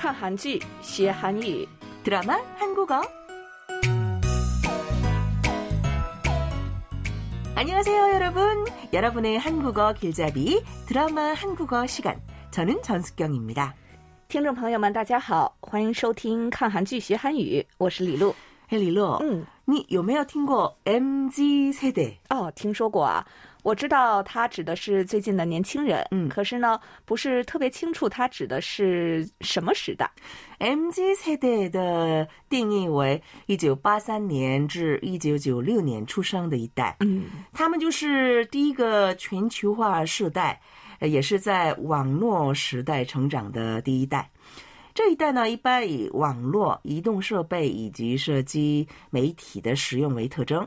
看韩剧学韩语드라마한국어 안녕하세요, 여러분. 여러분의 한국어 길잡이 드라마 한국어 시간. 저는 전숙경입니다. 听众朋友们，大家好，欢迎收听《看韩剧学韩语》，我是李璐。嘿，李乐，嗯，你有没有听过 MZ 世代？哦，听说过啊，我知道它指的是最近的年轻人，嗯，可是呢，不是特别清楚它指的是什么时代。MZ 世代的定义为一九八三年至一九九六年出生的一代，嗯，他们就是第一个全球化世代，也是在网络时代成长的第一代。这一代呢，一般以网络、移动设备以及涉及媒体的使用为特征，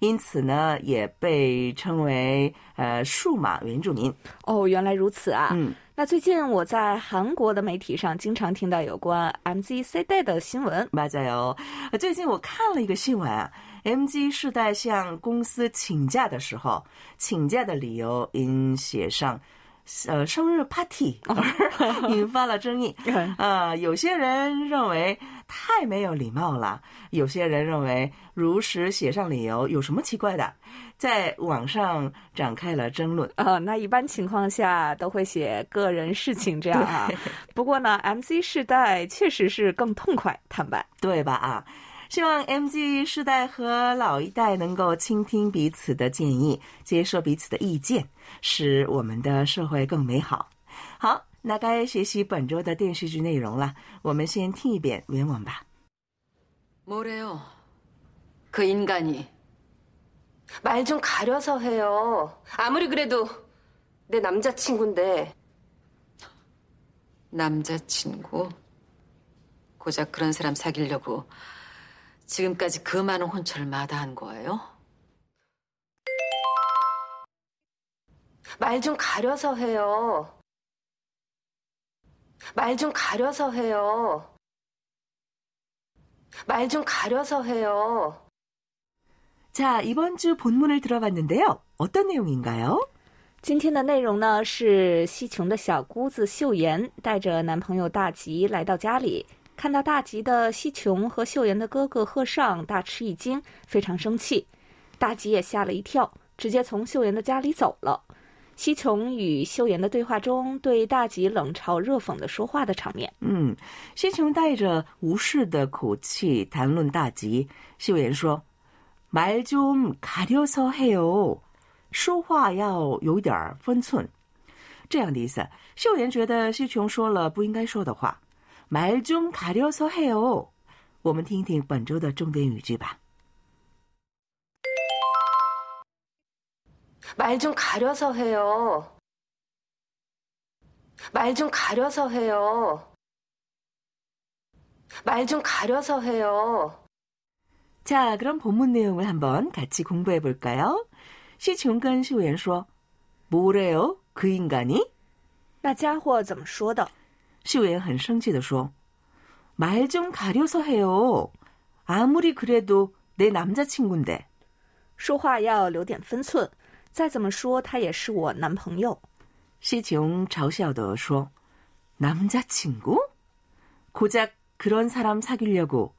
因此呢，也被称为呃数码原住民。哦，原来如此啊！嗯，那最近我在韩国的媒体上经常听到有关 MZ 世代的新闻。大加油！最近我看了一个新闻啊，MZ 世代向公司请假的时候，请假的理由应写上。呃，生日 party 引发了争议。呃，有些人认为太没有礼貌了，有些人认为如实写上理由有什么奇怪的，在网上展开了争论。啊，那一般情况下都会写个人事情这样啊。不过呢，MC 世代确实是更痛快坦白，对吧？啊。希望 m g 世代和老一代能够倾听彼此的建议，接受彼此的意见，使我们的社会更美好。好，那该学习本周的电视剧内容了。我们先听一遍原文吧。모래요그인간이말좀가려서해요아무리그래도내남자친구인데남자친구고작그런사람사귀려고 지금까지 그 많은 혼처를 마다한 거예요? 말 좀 가려서 해요. 말 좀 가려서 해요. 말 좀 가려서 해요. 자, 이번 주 본문을 들어봤는데요. 어떤 내용인가요? 今天的内容呢是西琼的小姑子秀妍带着男朋友大吉来到家里，看到大吉的西琼和秀妍的哥哥贺尚大吃一惊，非常生气，大吉也吓了一跳，直接从秀妍的家里走了。西琼与秀妍的对话中，对大吉冷嘲热讽的说话的场面，嗯，西琼带着无视的口气谈论大吉。秀妍说：“말좀가려서해 요， 说话要有点儿分寸。”这样的意思。秀妍觉得西琼说了不应该说的话。 말좀 가려서 해요. 我们听听本周的重点语句吧。말 좀 가려서 해요. 말 좀 가려서 해요. 말 좀 가려서 해요. 자, 그럼 본문 내용을 한번 같이 공부해 볼까요? 시중근 시위원说, 뭐래요? 그 인간이? 나家伙怎么说的 시우에很生气地说.말좀 가려서 해요. 아무리 그래도 내 남자친구인데. 说话要留点分寸，再怎么说他也是我男朋友。시지嘲笑地说. 남자친구? 고작 그런 사람 사귀려고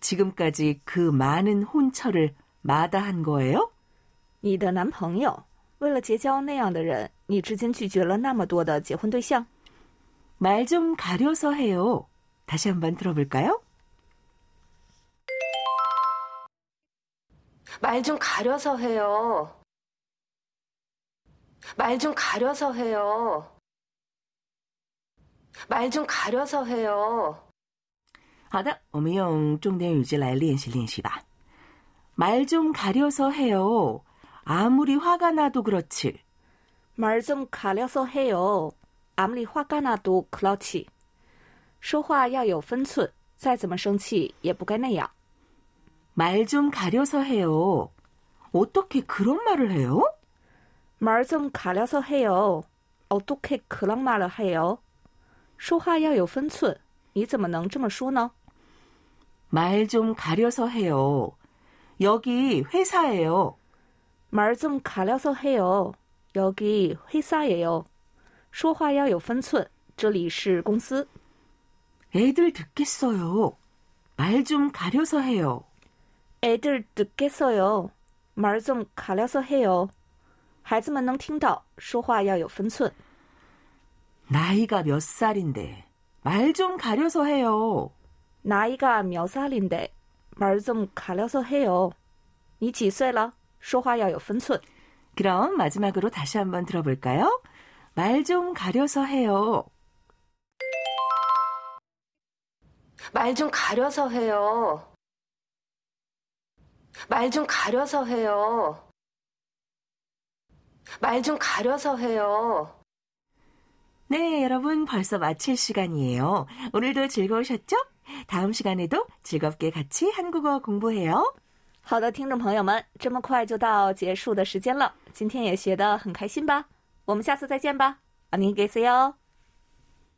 지금까지 그 많은 혼처를 마다한 거예요? 你的男朋友为了结交那样的人，你至今拒绝了那么多的结婚对象。 말좀 가려서 해요. 다시 한번 들어볼까요? 말 좀 가려서 해요. 말 좀 가려서 해요. 말 좀 가려서 해요. 好的，我们用重点语句来练习练习吧。 말좀 가려서 해요. 아무리 화가 나도 그렇지. 말 좀 가려서 해요. 아무리화가나도클로 티， 说话要有分寸，再怎么生气也不该那样。말좀가려서해요어떻게그런말을해요말좀가려서해요어떻게그런말을해 요？ 说话要有分寸，你怎么能这么说呢？말좀가려서해요여기회사예요말좀가려서해요여기회사예요 说话要有分寸。这里是公司。애들듣겠어요말 좀 가려서 해요. 애들 듣겠어요. 말 좀 가려서 해요. 孩子们能听到，说话要有分寸。 나이가 몇 살인데 말 좀 가려서 해요. 나이가 몇 살인데 말 좀 가려서 해요. 你几岁了？说话要有分寸。 그럼 마지막으로 다시 한번 들어볼까요? 말좀 가려서 해요. 말 좀 가려서 해요. 말 좀 가려서 해요. 말 좀 가려서 해요. 네, 여러분 벌써 마칠 시간이에요. 오늘도 즐거우셨죠? 다음 시간에도 즐겁게 같이 한국어 공부해요. 好的，听众朋友们，这么快就到结束的时间了，今天也学得很开心吧？我们下次再见吧，啊，尼给谁哦？